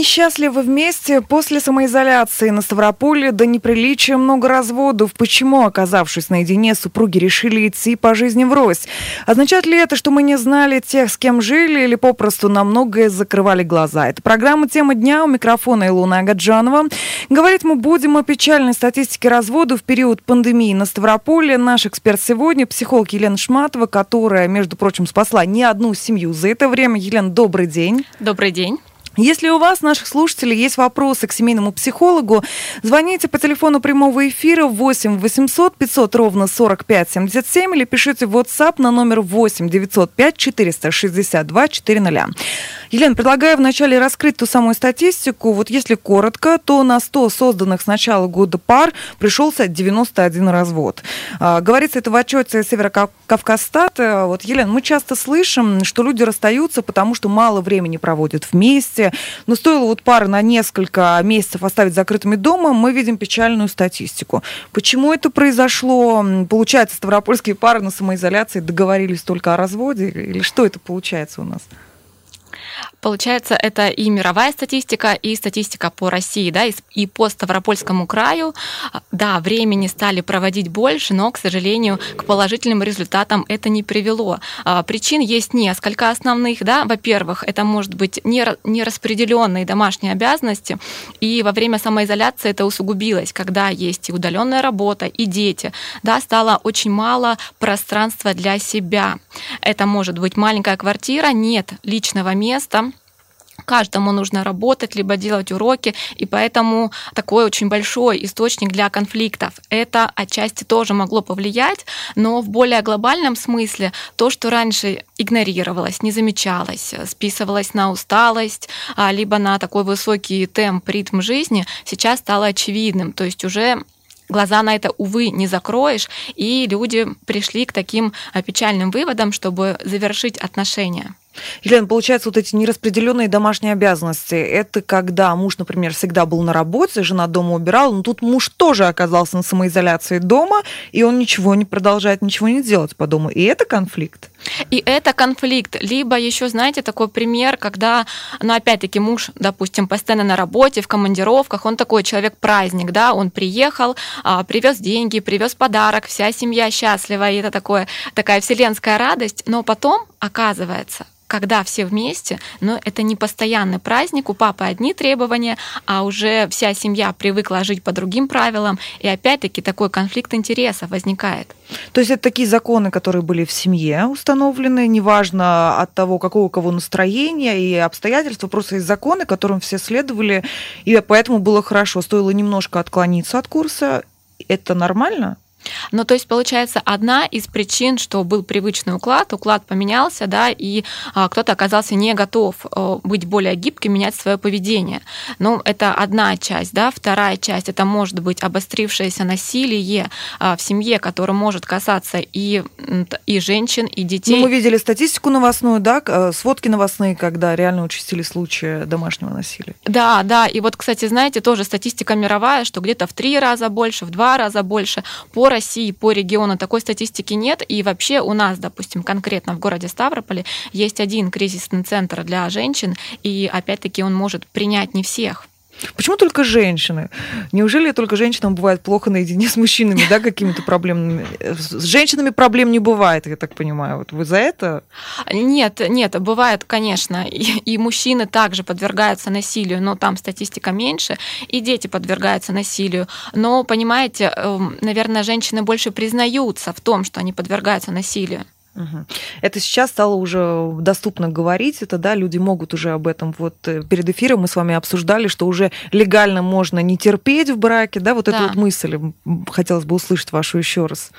Несчастливы вместе после самоизоляции на Ставрополе до неприличия много разводов. Почему, оказавшись наедине, супруги решили идти по жизни врозь? Означает ли это, что мы не знали тех, с кем жили, или попросту на многое закрывали глаза? Это программа «Тема дня» у микрофона Илона Агаджанова. Говорить мы будем о печальной статистике разводов в период пандемии на Ставрополе. Наш эксперт сегодня – психолог Елена Шматова, которая, между прочим, спасла не одну семью за это время. Елена, добрый день. Добрый день. Если у вас, наших слушателей, есть вопросы к семейному психологу, звоните по телефону прямого эфира 8 800 500 ровно 45 77 или пишите в WhatsApp на номер 8 905 462 400. Елена, предлагаю вначале раскрыть ту самую статистику. Вот если коротко, то на 100 созданных с начала года пар пришелся 91 развод. А, говорится это в отчете Северокавказстата. Вот, Елена, мы часто слышим, что люди расстаются, потому что мало времени проводят вместе. Но стоило вот пары на несколько месяцев оставить закрытыми дома, мы видим печальную статистику. Почему это произошло? Получается, ставропольские пары на самоизоляции договорились только о разводе? Или что это получается у нас? Получается, это и мировая статистика, и статистика по России, да, и по Ставропольскому краю. Да, времени стали проводить больше, но, к сожалению, к положительным результатам это не привело. А, причин есть несколько основных, да. Во-первых, это может быть нераспределенные домашние обязанности, и во время самоизоляции это усугубилось, когда есть и удаленная работа, и дети, да, стало очень мало пространства для себя. Это может быть маленькая квартира, нет личного места, каждому нужно работать, либо делать уроки, и поэтому такой очень большой источник для конфликтов. Это отчасти тоже могло повлиять, но в более глобальном смысле то, что раньше игнорировалось, не замечалось, списывалось на усталость, а, либо на такой высокий темп, ритм жизни, сейчас стало очевидным. То есть уже глаза на это, увы, не закроешь, и люди пришли к таким а, печальным выводам, чтобы завершить отношения. Елена, получается, вот эти нераспределенные домашние обязанности, это когда муж, например, всегда был на работе, жена дома убирала, но тут муж тоже оказался на самоизоляции дома, и он ничего не продолжает, ничего не делать по дому. И это конфликт. И это конфликт. Либо еще, знаете, такой пример, когда, ну, опять-таки, муж, допустим, постоянно на работе, в командировках, он такой человек-праздник, да, он приехал, а, привез деньги, привез подарок, вся семья счастлива, и это такое, такая вселенская радость, но потом, оказывается, когда все вместе, но это не постоянный праздник, у папы одни требования, а уже вся семья привыкла жить по другим правилам, и опять-таки такой конфликт интересов возникает. То есть это такие законы, которые были в семье установлены, неважно от того, какого у кого настроения и обстоятельства, просто есть законы, которым все следовали, и поэтому было хорошо. Стоило немножко отклониться от курса, это нормально? Ну, то есть, получается, одна из причин, что был привычный уклад, уклад поменялся, да, и а, кто-то оказался не готов а, быть более гибким, менять свое поведение. Ну, это одна часть, да. Вторая часть это может быть обострившееся насилие а, в семье, которое может касаться и, и женщин, и детей. Ну, мы видели статистику новостную, да, э, сводки новостные, когда реально участили случаи домашнего насилия. Да, да. И вот, кстати, знаете, тоже статистика мировая, что где-то в три раза больше, в два раза больше по России, по региону такой статистики нет. И вообще у нас, допустим, конкретно в городе Ставрополе есть один кризисный центр для женщин, и опять-таки он может принять не всех. Почему только женщины? Неужели только женщинам бывает плохо наедине с мужчинами, да, какими-то проблемами? С женщинами проблем не бывает, я так понимаю. Вот вы за это? Нет, нет, бывает, конечно. И, и мужчины также подвергаются насилию, но там статистика меньше, и дети подвергаются насилию. Но, понимаете, эм, наверное, женщины больше признаются в том, что они подвергаются насилию. Это сейчас стало уже доступно говорить, это да, люди могут уже об этом. Вот э, перед эфиром мы с вами обсуждали, что уже легально можно не терпеть в браке, да, вот да. эту вот мысль хотелось бы услышать вашу еще раз.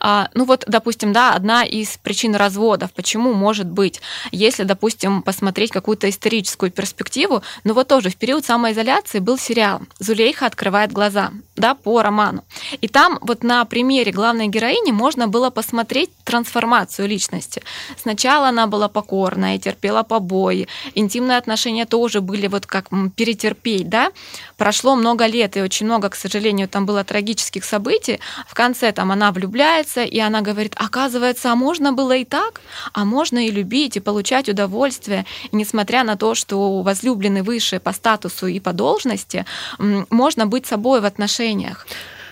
А, ну вот, допустим, да, одна из причин разводов, почему может быть, если, допустим, посмотреть какую-то историческую перспективу, ну вот тоже в период самоизоляции был сериал «Зулейха открывает глаза», да, по роману. И там вот на примере главной героини можно было посмотреть трансформацию личности. Сначала она была покорная, терпела побои, интимные отношения тоже были вот как перетерпеть, да. Прошло много лет, и очень много, к сожалению, там было трагических событий. В конце там она влюбляется, и она говорит, оказывается, а можно было и так, а можно и любить, и получать удовольствие. И несмотря на то, что возлюбленный выше по статусу и по должности, можно быть собой в отношениях.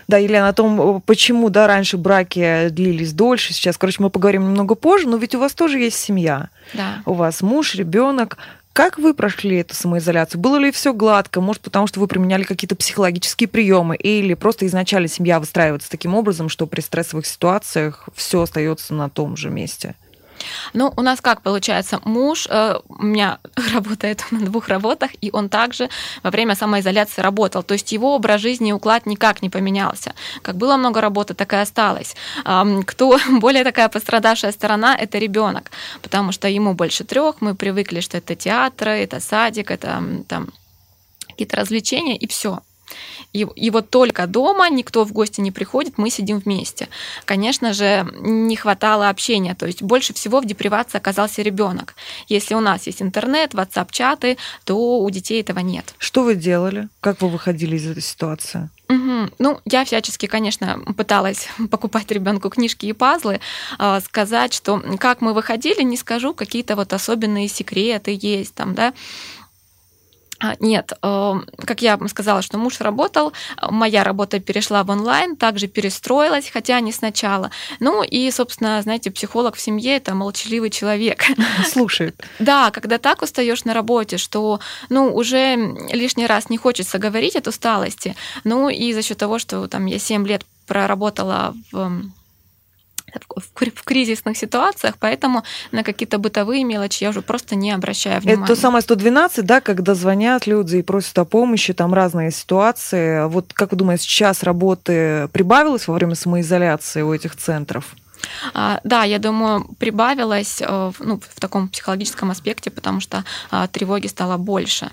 Да, Елена, о том, почему, да, раньше браки длились дольше, сейчас, короче, мы поговорим немного позже, но ведь у вас тоже есть семья. Да. У вас муж, ребенок. Как вы прошли эту самоизоляцию? Было ли все гладко? Может, потому что вы применяли какие-то психологические приемы? Или просто изначально семья выстраивается таким образом, что при стрессовых ситуациях все остается на том же месте? Ну, у нас как получается? Муж э, у меня работает на двух работах, и он также во время самоизоляции работал. То есть его образ жизни и уклад никак не поменялся. Как было много работы, так и осталось. Э, кто более такая пострадавшая сторона, это ребенок, потому что ему больше трех, мы привыкли, что это театр, это садик, это там какие-то развлечения, и все. И, и вот только дома никто в гости не приходит, мы сидим вместе. Конечно же, не хватало общения, то есть больше всего в депривации оказался ребенок. Если у нас есть интернет, WhatsApp-чаты, то у детей этого нет. Что вы делали? Как вы выходили из этой ситуации? Угу. Ну, я всячески, конечно, пыталась покупать ребенку книжки и пазлы, а, сказать, что как мы выходили, не скажу, какие-то вот особенные секреты есть там, да, нет, эм, как я сказала, что муж работал, моя работа перешла в онлайн, также перестроилась, хотя не сначала. Ну и, собственно, знаете, психолог в семье это молчаливый человек. Слушает. Да, когда так устаешь на работе, что ну уже лишний раз не хочется говорить от усталости. Ну и за счет того, что там я 7 лет проработала в в кризисных ситуациях, поэтому на какие-то бытовые мелочи я уже просто не обращаю внимания. Это то самое 112, да, когда звонят люди и просят о помощи, там разные ситуации. Вот как вы думаете, сейчас работы прибавилось во время самоизоляции у этих центров? А, да, я думаю, прибавилось э, ну, в таком психологическом аспекте, потому что а, тревоги стало больше.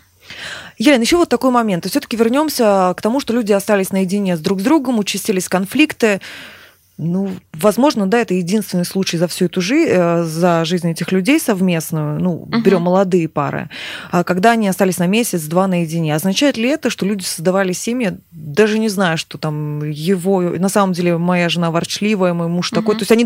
Елена, еще вот такой момент. Все-таки вернемся к тому, что люди остались наедине с друг с другом, участились конфликты. Ну, возможно, да, это единственный случай за всю эту жизнь, э, за жизнь этих людей совместную, ну, угу. берем молодые пары, а когда они остались на месяц-два наедине. Означает ли это, что люди создавали семьи, даже не зная, что там его, на самом деле, моя жена ворчливая, мой муж угу. такой, то есть они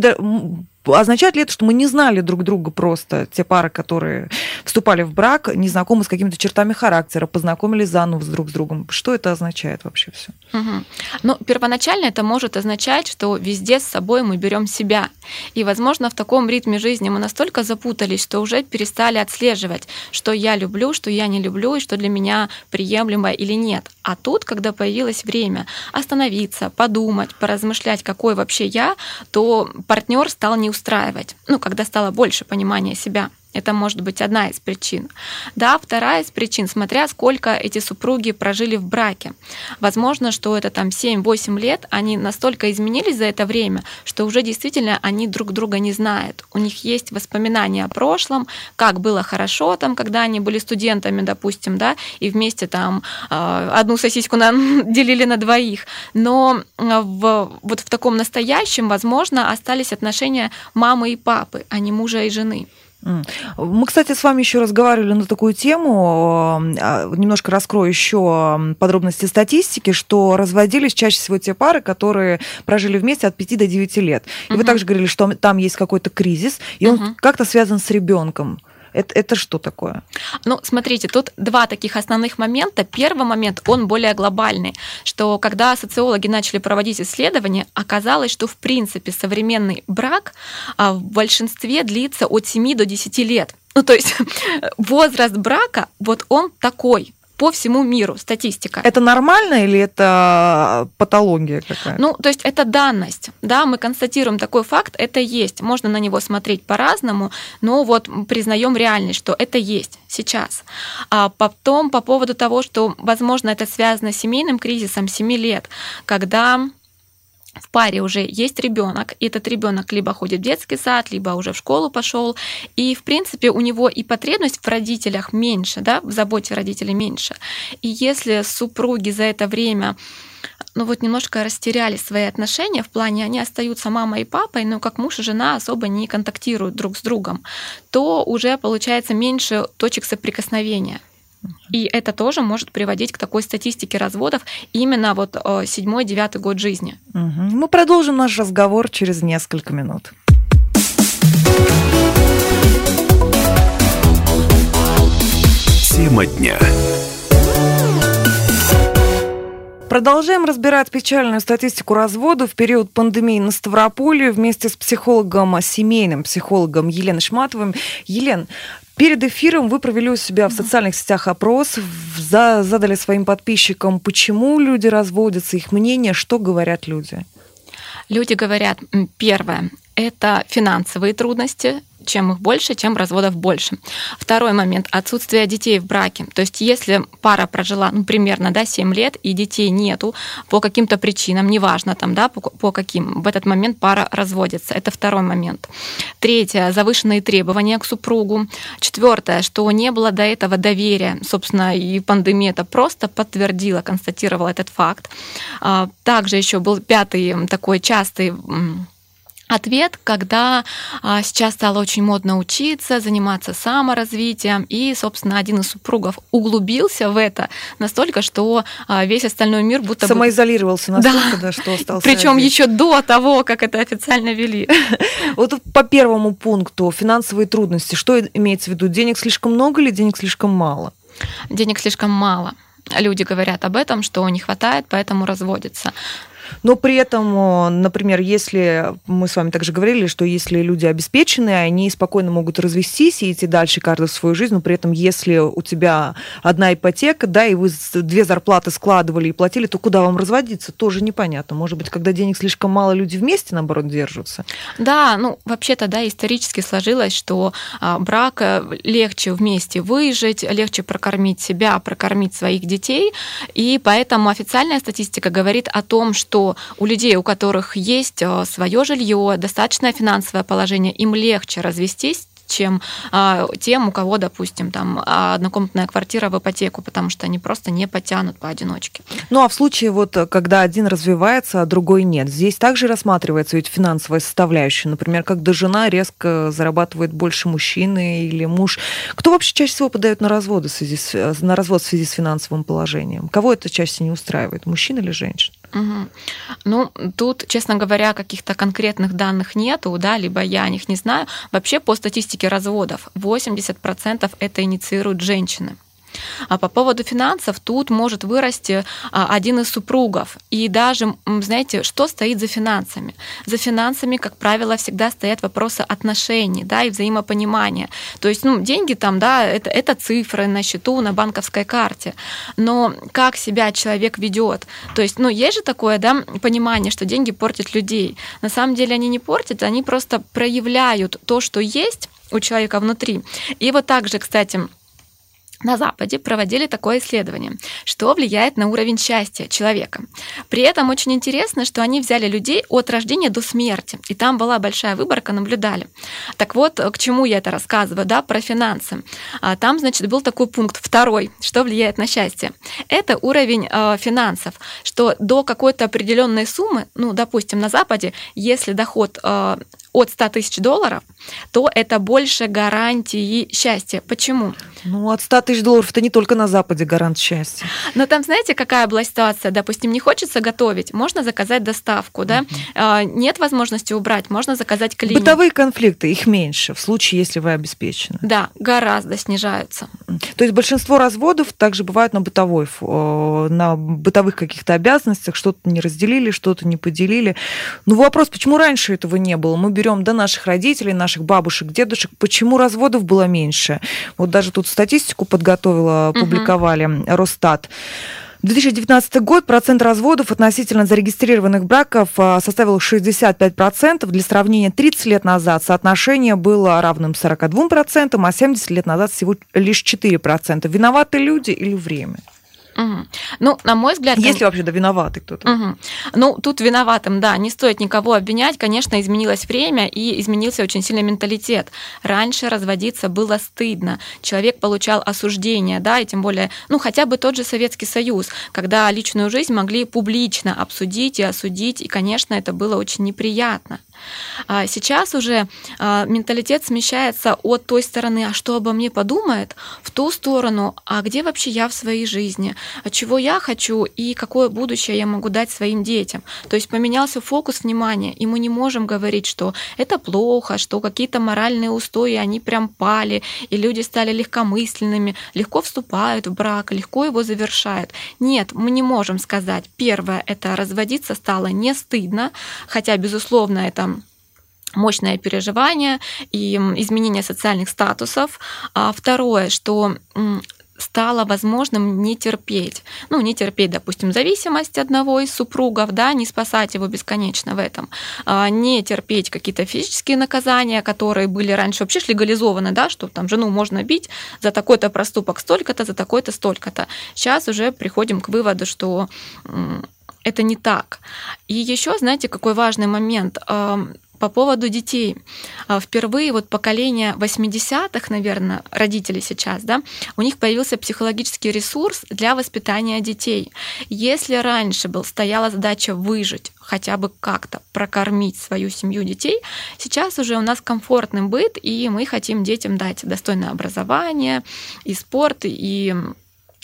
Означает ли это, что мы не знали друг друга просто, те пары, которые вступали в брак, не знакомы с какими-то чертами характера, познакомились заново друг с другом? Что это означает вообще все? Угу. Ну, первоначально это может означать, что везде с собой мы берем себя. И, возможно, в таком ритме жизни мы настолько запутались, что уже перестали отслеживать, что я люблю, что я не люблю, и что для меня приемлемо или нет. А тут, когда появилось время остановиться, подумать, поразмышлять, какой вообще я, то партнер стал не устраивать, ну, когда стало больше понимания себя. Это может быть одна из причин. Да, вторая из причин, смотря сколько эти супруги прожили в браке. Возможно, что это там 7-8 лет, они настолько изменились за это время, что уже действительно они друг друга не знают. У них есть воспоминания о прошлом, как было хорошо там, когда они были студентами, допустим, да, и вместе там а, одну сосиску на, делили на двоих. Но а, в, вот в таком настоящем, возможно, остались отношения мамы и папы, а не мужа и жены. Мы, кстати, с вами еще разговаривали на такую тему, а, немножко раскрою еще подробности статистики, что разводились чаще всего те пары, которые прожили вместе от 5 до 9 лет. И угу. вы также говорили, что там есть какой-то кризис, и угу. он как-то связан с ребенком. Это, это что такое? Ну, смотрите, тут два таких основных момента. Первый момент, он более глобальный, что когда социологи начали проводить исследования, оказалось, что в принципе современный брак а, в большинстве длится от 7 до 10 лет. Ну, то есть возраст брака, вот он такой по всему миру, статистика. Это нормально или это патология какая-то? Ну, то есть это данность, да, мы констатируем такой факт, это есть. Можно на него смотреть по-разному, но вот признаем реальность, что это есть сейчас. А потом по поводу того, что, возможно, это связано с семейным кризисом 7 лет, когда в паре уже есть ребенок, и этот ребенок либо ходит в детский сад, либо уже в школу пошел, и в принципе у него и потребность в родителях меньше, да, в заботе родителей меньше. И если супруги за это время ну вот немножко растеряли свои отношения в плане, они остаются мамой и папой, но как муж и жена особо не контактируют друг с другом, то уже получается меньше точек соприкосновения. И это тоже может приводить к такой статистике разводов именно вот э, седьмой-девятый год жизни. Угу. Мы продолжим наш разговор через несколько минут. Тема дня. Продолжаем разбирать печальную статистику разводов в период пандемии на Ставрополе вместе с психологом, семейным психологом Еленой Шматовым. Елен, Перед эфиром вы провели у себя в социальных сетях опрос, задали своим подписчикам, почему люди разводятся, их мнение, что говорят люди. Люди говорят, первое, это финансовые трудности, чем их больше, тем разводов больше. Второй момент – отсутствие детей в браке. То есть если пара прожила ну, примерно да, 7 лет и детей нету по каким-то причинам, неважно там, да, по, по каким, в этот момент пара разводится. Это второй момент. Третье – завышенные требования к супругу. Четвертое, что не было до этого доверия. Собственно, и пандемия это просто подтвердила, констатировала этот факт. А, также еще был пятый такой частый ответ, когда а, сейчас стало очень модно учиться, заниматься саморазвитием, и, собственно, один из супругов углубился в это настолько, что а, весь остальной мир будто самоизолировался настолько, да, да что остался. Причем еще до того, как это официально вели. Вот по первому пункту финансовые трудности. Что имеется в виду? Денег слишком много или денег слишком мало? Денег слишком мало люди говорят об этом, что не хватает, поэтому разводятся. Но при этом, например, если мы с вами также говорили, что если люди обеспеченные, они спокойно могут развестись и идти дальше каждый в свою жизнь, но при этом, если у тебя одна ипотека, да, и вы две зарплаты складывали и платили, то куда вам разводиться, тоже непонятно. Может быть, когда денег слишком мало, люди вместе, наоборот, держатся? Да, ну, вообще-то, да, исторически сложилось, что а, брак э, легче вместе выжить, легче прокормить себя, прокормить своих детей, и поэтому официальная статистика говорит о том, что у людей, у которых есть э, свое жилье, достаточное финансовое положение, им легче развестись, чем а, тем, у кого, допустим, там однокомнатная квартира в ипотеку, потому что они просто не потянут поодиночке. Ну а в случае, вот, когда один развивается, а другой нет, здесь также рассматривается ведь финансовая составляющая. Например, когда жена резко зарабатывает больше мужчины или муж. Кто вообще чаще всего подает на развод в связи с, на развод в связи с финансовым положением? Кого это чаще не устраивает, мужчин или женщин? Угу. Ну, тут, честно говоря, каких-то конкретных данных нету, да, либо я о них не знаю. Вообще, по статистике разводов, 80% это инициируют женщины. А по поводу финансов тут может вырасти а, один из супругов. И даже, знаете, что стоит за финансами? За финансами, как правило, всегда стоят вопросы отношений да, и взаимопонимания. То есть ну, деньги там, да, это, это цифры на счету, на банковской карте. Но как себя человек ведет? То есть, ну, есть же такое да, понимание, что деньги портят людей. На самом деле они не портят, они просто проявляют то, что есть у человека внутри. И вот также, кстати, на Западе проводили такое исследование, что влияет на уровень счастья человека. При этом очень интересно, что они взяли людей от рождения до смерти, и там была большая выборка, наблюдали. Так вот, к чему я это рассказываю, да, про финансы. А, там, значит, был такой пункт второй, что влияет на счастье. Это уровень э, финансов, что до какой-то определенной суммы, ну, допустим, на Западе, если доход э, от 100 тысяч долларов, то это больше гарантии счастья. Почему? Ну, от 100 тысяч долларов это не только на Западе гарант счастья. Но там, знаете, какая была ситуация? Допустим, не хочется готовить, можно заказать доставку, да? Uh-huh. Нет возможности убрать, можно заказать клинику. Бытовые конфликты, их меньше в случае, если вы обеспечены. Да, гораздо снижаются. То есть большинство разводов также бывают на бытовой, на бытовых каких-то обязанностях, что-то не разделили, что-то не поделили. Ну, вопрос, почему раньше этого не было? Мы берем до наших родителей, наших бабушек, дедушек, почему разводов было меньше? Вот даже тут статистику подготовила, публиковали, угу. Росстат. 2019 год процент разводов относительно зарегистрированных браков а, составил 65%. Для сравнения, 30 лет назад соотношение было равным 42%, а 70 лет назад всего лишь 4%. Виноваты люди или время? Угу. Ну, на мой взгляд... Есть ли вообще да виноватый кто-то? Угу. Ну, тут виноватым, да, не стоит никого обвинять. Конечно, изменилось время и изменился очень сильно менталитет. Раньше разводиться было стыдно. Человек получал осуждение, да, и тем более, ну, хотя бы тот же Советский Союз, когда личную жизнь могли публично обсудить и осудить, и, конечно, это было очень неприятно. А сейчас уже а, менталитет смещается от той стороны, а что обо мне подумает, в ту сторону, а где вообще я в своей жизни, а чего я хочу и какое будущее я могу дать своим детям. То есть поменялся фокус внимания, и мы не можем говорить, что это плохо, что какие-то моральные устои, они прям пали, и люди стали легкомысленными, легко вступают в брак, легко его завершают. Нет, мы не можем сказать. Первое, это разводиться стало не стыдно, хотя, безусловно, это мощное переживание и изменение социальных статусов. А второе, что стало возможным не терпеть. Ну, не терпеть, допустим, зависимость одного из супругов, да, не спасать его бесконечно в этом, а не терпеть какие-то физические наказания, которые были раньше вообще легализованы, да, что там жену можно бить за такой-то проступок столько-то, за такой-то столько-то. Сейчас уже приходим к выводу, что это не так. И еще, знаете, какой важный момент по поводу детей. А, впервые вот поколение 80-х, наверное, родителей сейчас, да, у них появился психологический ресурс для воспитания детей. Если раньше был, стояла задача выжить, хотя бы как-то прокормить свою семью детей, сейчас уже у нас комфортный быт, и мы хотим детям дать достойное образование, и спорт, и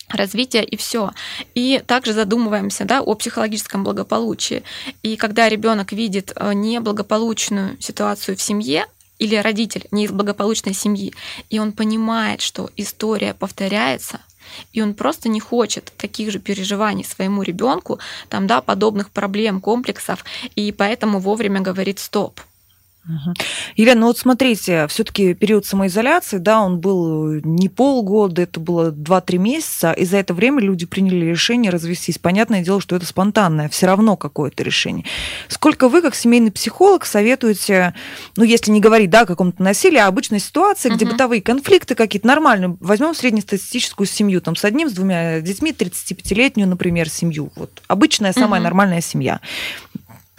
развития и все. И также задумываемся да, о психологическом благополучии. И когда ребенок видит э, неблагополучную ситуацию в семье, или родитель не из благополучной семьи, и он понимает, что история повторяется, и он просто не хочет таких же переживаний своему ребенку, там, да, подобных проблем, комплексов, и поэтому вовремя говорит стоп. Угу. Елена, ну вот смотрите, все-таки период самоизоляции, да, он был не полгода, это было 2-3 месяца, и за это время люди приняли решение развестись. Понятное дело, что это спонтанное, все равно какое-то решение. Сколько вы, как семейный психолог, советуете, ну, если не говорить, да, о каком-то насилии, а обычной ситуации, где угу. бытовые конфликты какие-то нормальные, возьмем среднестатистическую семью, там, с одним, с двумя детьми, 35-летнюю, например, семью, вот, обычная, самая угу. нормальная семья.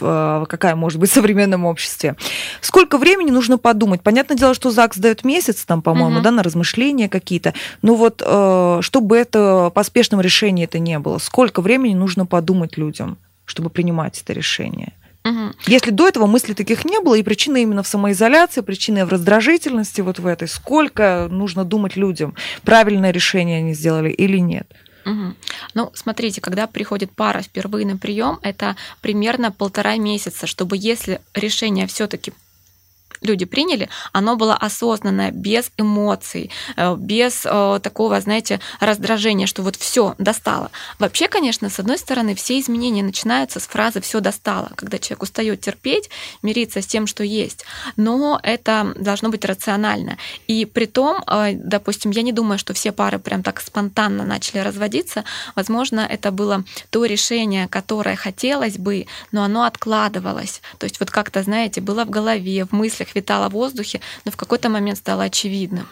Э, какая может быть в современном обществе. Сколько времени нужно подумать? Понятное дело, что ЗАГС дает месяц, там, по-моему, угу. да, на размышления какие-то. Но вот э, чтобы это поспешным решением это не было, сколько времени нужно подумать людям, чтобы принимать это решение? Угу. Если до этого мыслей таких не было, и причина именно в самоизоляции, причина в раздражительности вот в этой, сколько нужно думать людям, правильное решение они сделали или нет? Угу. Ну, смотрите, когда приходит пара впервые на прием, это примерно полтора месяца, чтобы если решение все-таки люди приняли, оно было осознанное, без эмоций, э, без э, такого, знаете, раздражения, что вот все достало. Вообще, конечно, с одной стороны, все изменения начинаются с фразы все достало, когда человек устает терпеть, мириться с тем, что есть. Но это должно быть рационально. И при том, э, допустим, я не думаю, что все пары прям так спонтанно начали разводиться. Возможно, это было то решение, которое хотелось бы, но оно откладывалось. То есть вот как-то, знаете, было в голове, в мыслях, мыслях витало в воздухе, но в какой-то момент стало очевидным.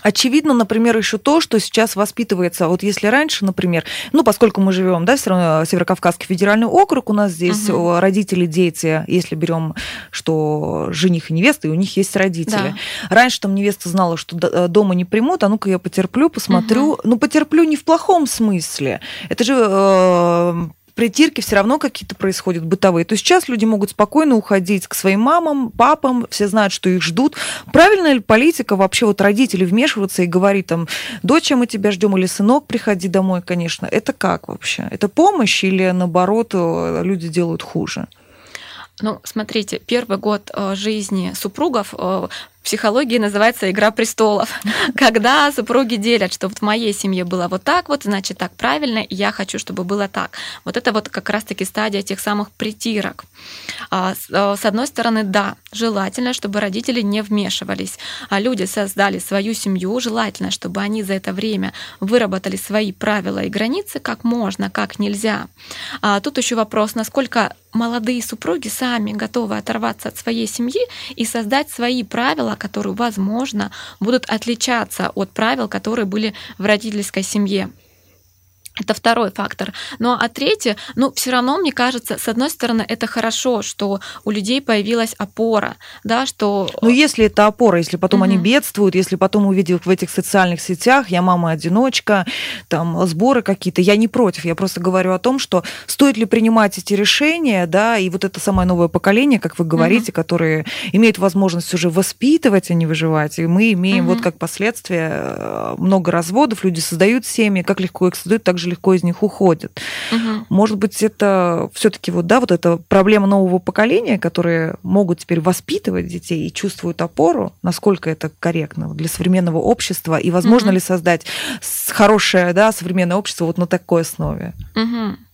Очевидно, например, еще то, что сейчас воспитывается, вот если раньше, например, ну, поскольку мы живем, да, все равно Северокавказский федеральный округ, у нас здесь угу. родители, дети, если берем, что жених и невеста, и у них есть родители. Да. Раньше там невеста знала, что э, дома не примут, а ну-ка я потерплю, посмотрю. Угу. Ну, потерплю не в плохом смысле. Это же э, притирки все равно какие-то происходят бытовые. То сейчас люди могут спокойно уходить к своим мамам, папам, все знают, что их ждут. Правильная ли политика вообще вот родители вмешиваться и говорить там, дочь, мы тебя ждем, или сынок, приходи домой, конечно. Это как вообще? Это помощь или наоборот э, люди делают хуже? Ну, смотрите, первый год э, жизни супругов э, психологии называется «Игра престолов». Когда супруги делят, что вот в моей семье было вот так вот, значит, так правильно, и я хочу, чтобы было так. Вот это вот как раз-таки стадия тех самых притирок. А, а, с одной стороны, да, желательно, чтобы родители не вмешивались. А люди создали свою семью, желательно, чтобы они за это время выработали свои правила и границы, как можно, как нельзя. А тут еще вопрос, насколько молодые супруги сами готовы оторваться от своей семьи и создать свои правила, которые, возможно, будут отличаться от правил, которые были в родительской семье. Это второй фактор. Ну а третье, ну все равно, мне кажется, с одной стороны, это хорошо, что у людей появилась опора, да, что... Ну если это опора, если потом угу. они бедствуют, если потом увидят в этих социальных сетях, я мама-одиночка, там сборы какие-то, я не против, я просто говорю о том, что стоит ли принимать эти решения, да, и вот это самое новое поколение, как вы говорите, угу. которые имеют возможность уже воспитывать, а не выживать, и мы имеем угу. вот как последствия э, много разводов, люди создают семьи, как легко их создают, так же легко из них уходят. Угу. Может быть, это все-таки вот, да, вот эта проблема нового поколения, которые могут теперь воспитывать детей и чувствуют опору, насколько это корректно для современного общества, и возможно угу. ли создать хорошее, да, современное общество вот на такой основе. Угу.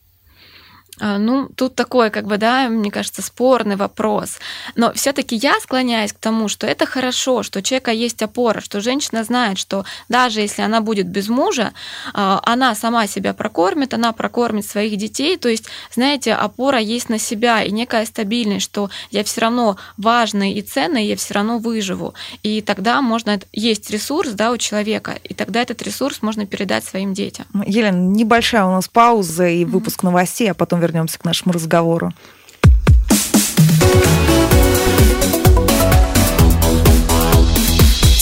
А, ну, тут такой, как бы, да, мне кажется, спорный вопрос. Но все-таки я склоняюсь к тому, что это хорошо, что у человека есть опора, что женщина знает, что даже если она будет без мужа, а, она сама себя прокормит, она прокормит своих детей. То есть, знаете, опора есть на себя и некая стабильность, что я все равно важный и ценный, я все равно выживу. И тогда можно есть ресурс, да, у человека, и тогда этот ресурс можно передать своим детям. Елена, небольшая у нас пауза и выпуск mm-hmm. новостей, а потом вернемся к нашему разговору.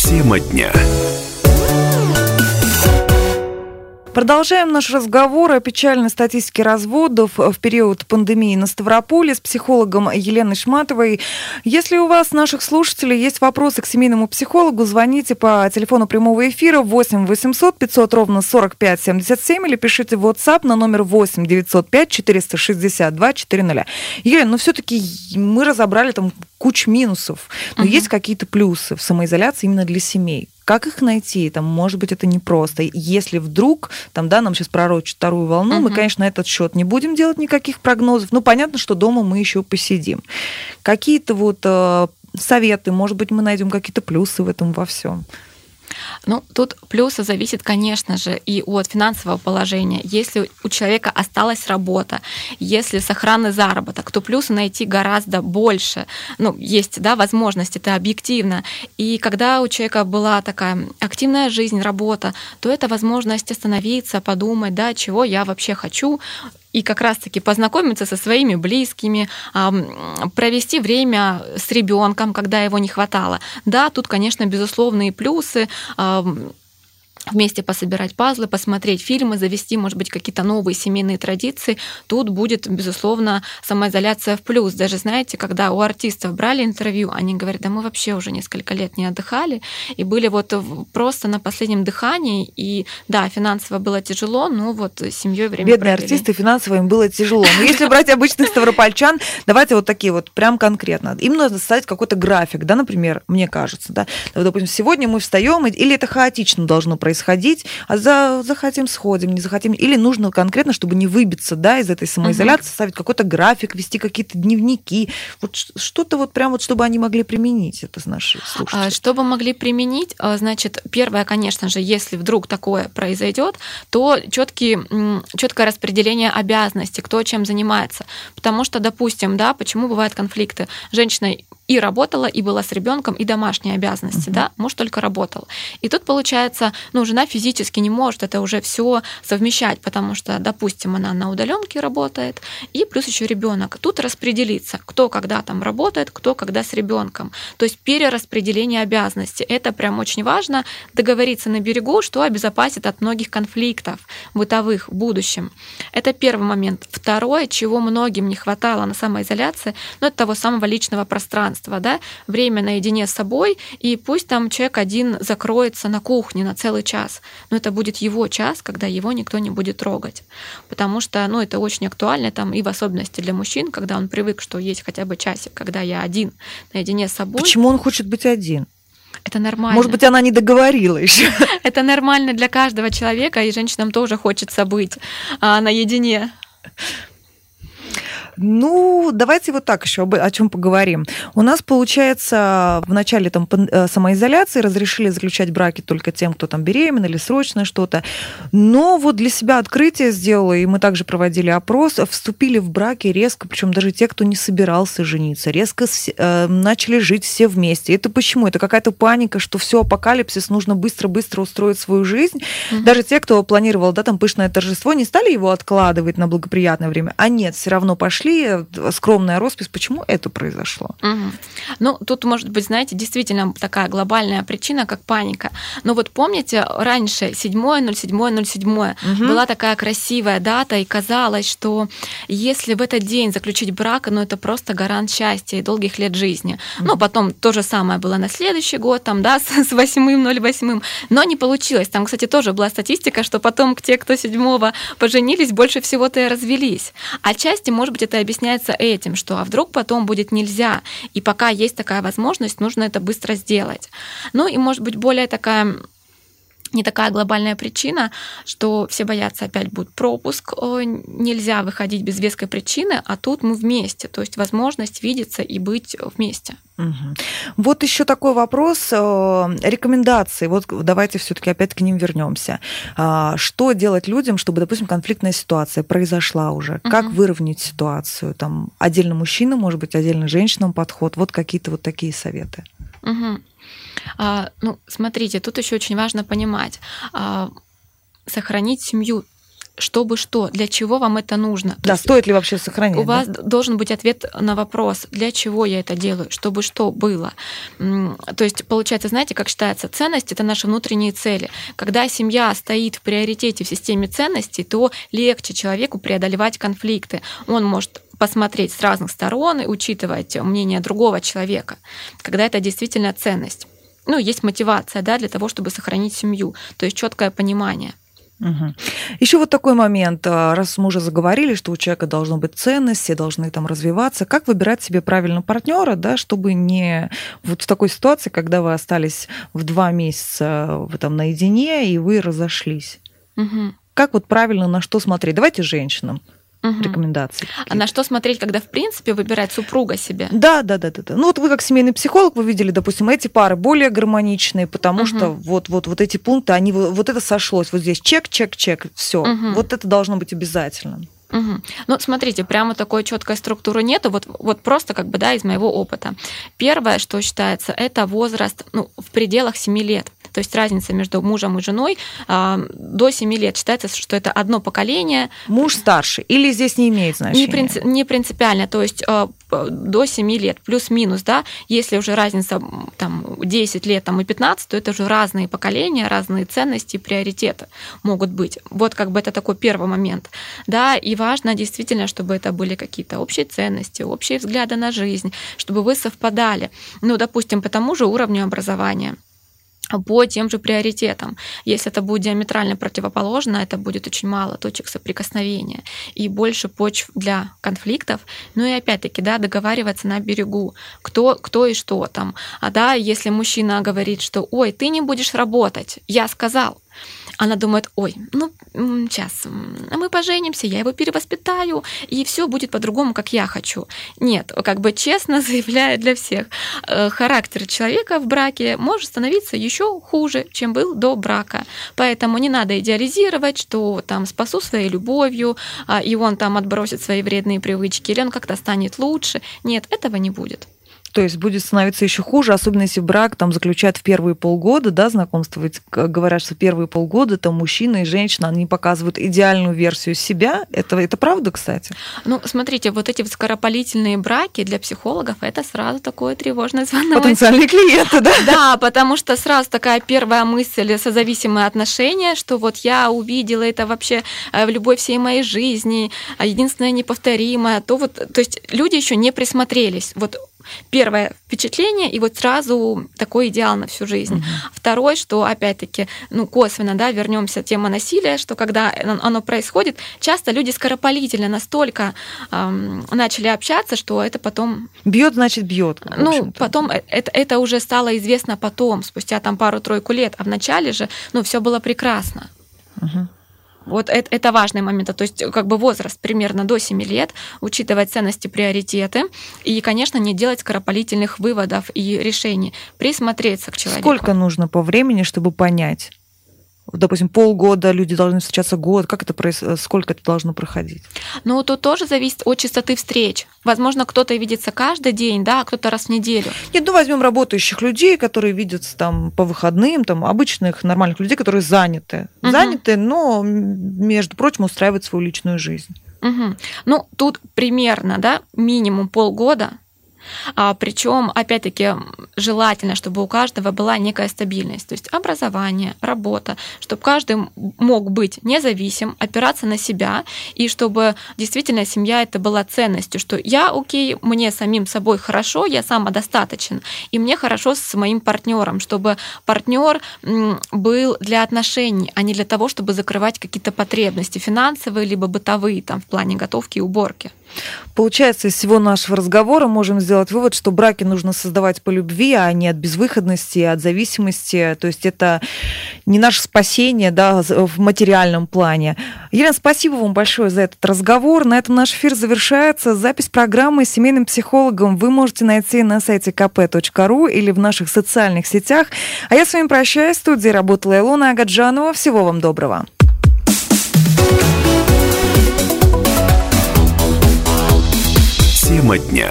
Тема дня. Продолжаем наш разговор о печальной статистике разводов в период пандемии на Ставрополе с психологом Еленой Шматовой. Если у вас, наших слушателей, есть вопросы к семейному психологу, звоните по телефону прямого эфира 8 800 500 ровно 45 77 или пишите в WhatsApp на номер 8 905 462 400. Елена, ну все-таки мы разобрали там кучу минусов, но угу. есть какие-то плюсы в самоизоляции именно для семей. Как их найти? Там, может быть, это непросто. Если вдруг, там, да, нам сейчас пророчат вторую волну, угу. мы, конечно, на этот счет не будем делать никаких прогнозов. Ну, понятно, что дома мы еще посидим. Какие-то вот э, советы, может быть, мы найдем какие-то плюсы в этом во всем. Ну, тут плюсы зависит, конечно же, и от финансового положения. Если у человека осталась работа, если сохранный заработок, то плюсы найти гораздо больше. Ну, есть, да, возможность, это объективно. И когда у человека была такая активная жизнь, работа, то это возможность остановиться, подумать, да, чего я вообще хочу, и как раз-таки познакомиться со своими близкими, провести время с ребенком, когда его не хватало. Да, тут, конечно, безусловные плюсы вместе пособирать пазлы, посмотреть фильмы, завести, может быть, какие-то новые семейные традиции, тут будет, безусловно, самоизоляция в плюс. Даже, знаете, когда у артистов брали интервью, они говорят, да мы вообще уже несколько лет не отдыхали, и были вот просто на последнем дыхании, и да, финансово было тяжело, но вот с семьей время Бедные провели. артисты, финансово им было тяжело. Но если брать обычных ставропольчан, давайте вот такие вот прям конкретно. Им нужно составить какой-то график, да, например, мне кажется, да. Допустим, сегодня мы встаем, или это хаотично должно происходить, происходить, а за, захотим сходим, не захотим. Или нужно конкретно, чтобы не выбиться да, из этой самоизоляции, uh-huh. ставить какой-то график, вести какие-то дневники. Вот что-то вот прям вот, чтобы они могли применить это наши слушатели. Чтобы могли применить, а, значит, первое, конечно же, если вдруг такое произойдет, то четкие, четкое распределение обязанностей, кто чем занимается. Потому что, допустим, да, почему бывают конфликты? Женщина и работала, и была с ребенком, и домашние обязанности, uh-huh. да, муж только работал. И тут получается, ну, жена физически не может это уже все совмещать, потому что, допустим, она на удаленке работает, и плюс еще ребенок. Тут распределиться, кто когда там работает, кто когда с ребенком. То есть перераспределение обязанностей. Это прям очень важно договориться на берегу, что обезопасит от многих конфликтов бытовых в будущем. Это первый момент. Второе, чего многим не хватало на самоизоляции, ну, это того самого личного пространства пространство, да, время наедине с собой, и пусть там человек один закроется на кухне на целый час, но это будет его час, когда его никто не будет трогать, потому что, ну, это очень актуально там и в особенности для мужчин, когда он привык, что есть хотя бы часик, когда я один наедине с собой. Почему он хочет быть один? Это нормально. Может быть, она не договорила еще. Это нормально для каждого человека, и женщинам тоже хочется быть а, наедине. Ну, давайте вот так еще об, о чем поговорим. У нас, получается, в начале там, э, самоизоляции разрешили заключать браки только тем, кто там беременен или срочно что-то. Но вот для себя открытие сделала, и мы также проводили опрос, вступили в браки резко, причем даже те, кто не собирался жениться, резко э, начали жить все вместе. Это почему? Это какая-то паника, что все, апокалипсис, нужно быстро-быстро устроить свою жизнь. Mm-hmm. Даже те, кто планировал, да, там пышное торжество, не стали его откладывать на благоприятное время, а нет, все равно пошли, э, скромная роспись. Почему это произошло? Угу. Ну, тут может быть, знаете, действительно такая глобальная причина, как паника. Но вот помните, раньше 7.07.07 угу. была такая красивая дата, и казалось, что если в этот день заключить брак, ну, это просто гарант счастья и долгих лет жизни. Угу. Ну, потом то же самое было на следующий год, там, да, с, с 8.08, но не получилось. Там, кстати, тоже была статистика, что потом те, кто седьмого поженились, больше всего-то и развелись. Отчасти, может быть, это объясняется этим, что а вдруг потом будет нельзя, и пока есть такая возможность, нужно это быстро сделать. Ну и, может быть, более такая не такая глобальная причина, что все боятся опять будет пропуск, нельзя выходить без веской причины, а тут мы вместе, то есть возможность видеться и быть вместе. Угу. Вот еще такой вопрос э, рекомендации. Вот давайте все-таки опять к ним вернемся. А, что делать людям, чтобы, допустим, конфликтная ситуация произошла уже? Угу. Как выровнять ситуацию? Там отдельно мужчина, может быть, отдельно женщинам подход. Вот какие-то вот такие советы. Угу. А, ну, смотрите, тут еще очень важно понимать, а, сохранить семью чтобы что, для чего вам это нужно. Да, есть, стоит ли вообще сохранить? У да? вас должен быть ответ на вопрос, для чего я это делаю, чтобы что было. То есть, получается, знаете, как считается, ценность это наши внутренние цели. Когда семья стоит в приоритете в системе ценностей, то легче человеку преодолевать конфликты. Он может посмотреть с разных сторон и учитывать мнение другого человека, когда это действительно ценность ну, есть мотивация, да, для того, чтобы сохранить семью, то есть четкое понимание. Угу. Еще вот такой момент, а, раз мы уже заговорили, что у человека должно быть ценность, все должны там развиваться, как выбирать себе правильного партнера, да, чтобы не вот в такой ситуации, когда вы остались в два месяца в этом наедине и вы разошлись. Угу. Как вот правильно на что смотреть? Давайте женщинам угу. рекомендаций. А на что смотреть, когда в принципе выбирать супруга себе? Да, да, да, да, да. Ну вот вы как семейный психолог, вы видели, допустим, эти пары более гармоничные, потому угу. что вот, вот, вот эти пункты, они вот это сошлось, вот здесь чек, чек, чек, все. Угу. Вот это должно быть обязательным. Угу. Ну, смотрите, прямо такой четкой структуры нету. Вот, вот просто как бы, да, из моего опыта. Первое, что считается, это возраст ну, в пределах 7 лет. То есть разница между мужем и женой э, до 7 лет считается, что это одно поколение. Муж старше или здесь не имеет значения? Не, принци- не принципиально. То есть э, до 7 лет, плюс-минус, да, если уже разница там 10 лет там, и 15, то это уже разные поколения, разные ценности, приоритеты могут быть. Вот как бы это такой первый момент. Да, и важно действительно, чтобы это были какие-то общие ценности, общие взгляды на жизнь, чтобы вы совпадали. Ну, допустим, по тому же уровню образования по тем же приоритетам. Если это будет диаметрально противоположно, это будет очень мало точек соприкосновения и больше почв для конфликтов. Ну и опять-таки, да, договариваться на берегу, кто, кто и что там. А да, если мужчина говорит, что «Ой, ты не будешь работать», я сказал, она думает, ой, ну, сейчас, мы поженимся, я его перевоспитаю, и все будет по-другому, как я хочу. Нет, как бы честно заявляю для всех, э, характер человека в браке может становиться еще хуже, чем был до брака. Поэтому не надо идеализировать, что там спасу своей любовью, а, и он там отбросит свои вредные привычки, или он как-то станет лучше. Нет, этого не будет. То есть будет становиться еще хуже, особенно если брак там заключают в первые полгода, да, знакомство, ведь говорят, что первые полгода там мужчина и женщина, они показывают идеальную версию себя. Это, это правда, кстати? Ну, смотрите, вот эти скоропалительные браки для психологов, это сразу такое тревожное звонок. Потенциальные клиенты, да? Да, потому что сразу такая первая мысль, созависимые отношения, что вот я увидела это вообще э, в любой всей моей жизни, а единственное неповторимое, то вот, то есть люди еще не присмотрелись. Вот первое впечатление, и вот сразу такой идеал на всю жизнь. Угу. Второй, что опять-таки, ну, косвенно, да, вернемся тема насилия, что когда оно происходит, часто люди скоропалительно настолько эм, начали общаться, что это потом... Бьет, значит, бьет. Ну, потом э, это, это уже стало известно потом, спустя там пару-тройку лет, а в начале же, ну, все было прекрасно. Угу. Вот это, это важный момент. То есть как бы возраст примерно до 7 лет, учитывать ценности, приоритеты и, конечно, не делать скоропалительных выводов и решений, присмотреться к человеку. Сколько нужно по времени, чтобы понять? Допустим, полгода люди должны встречаться год, как это происходит, сколько это должно проходить? Ну, тут тоже зависит от частоты встреч. Возможно, кто-то видится каждый день, да, а кто-то раз в неделю. Нет, ну возьмем работающих людей, которые видятся там по выходным, там обычных нормальных людей, которые заняты. Угу. Заняты, но, между прочим, устраивают свою личную жизнь. Угу. Ну, тут примерно, да, минимум полгода а, причем, опять-таки, желательно, чтобы у каждого была некая стабильность, то есть образование, работа, чтобы каждый мог быть независим, опираться на себя, и чтобы действительно семья это была ценностью, что я окей, мне самим собой хорошо, я самодостаточен, и мне хорошо с моим партнером, чтобы партнер был для отношений, а не для того, чтобы закрывать какие-то потребности финансовые либо бытовые там в плане готовки и уборки. Получается, из всего нашего разговора можем сделать вывод, что браки нужно создавать по любви, а не от безвыходности, от зависимости. То есть это не наше спасение да, в материальном плане. Елена, спасибо вам большое за этот разговор. На этом наш эфир завершается. Запись программы с семейным психологом вы можете найти на сайте kp.ru или в наших социальных сетях. А я с вами прощаюсь. В студии работала Илона Агаджанова. Всего вам доброго. Тема дня.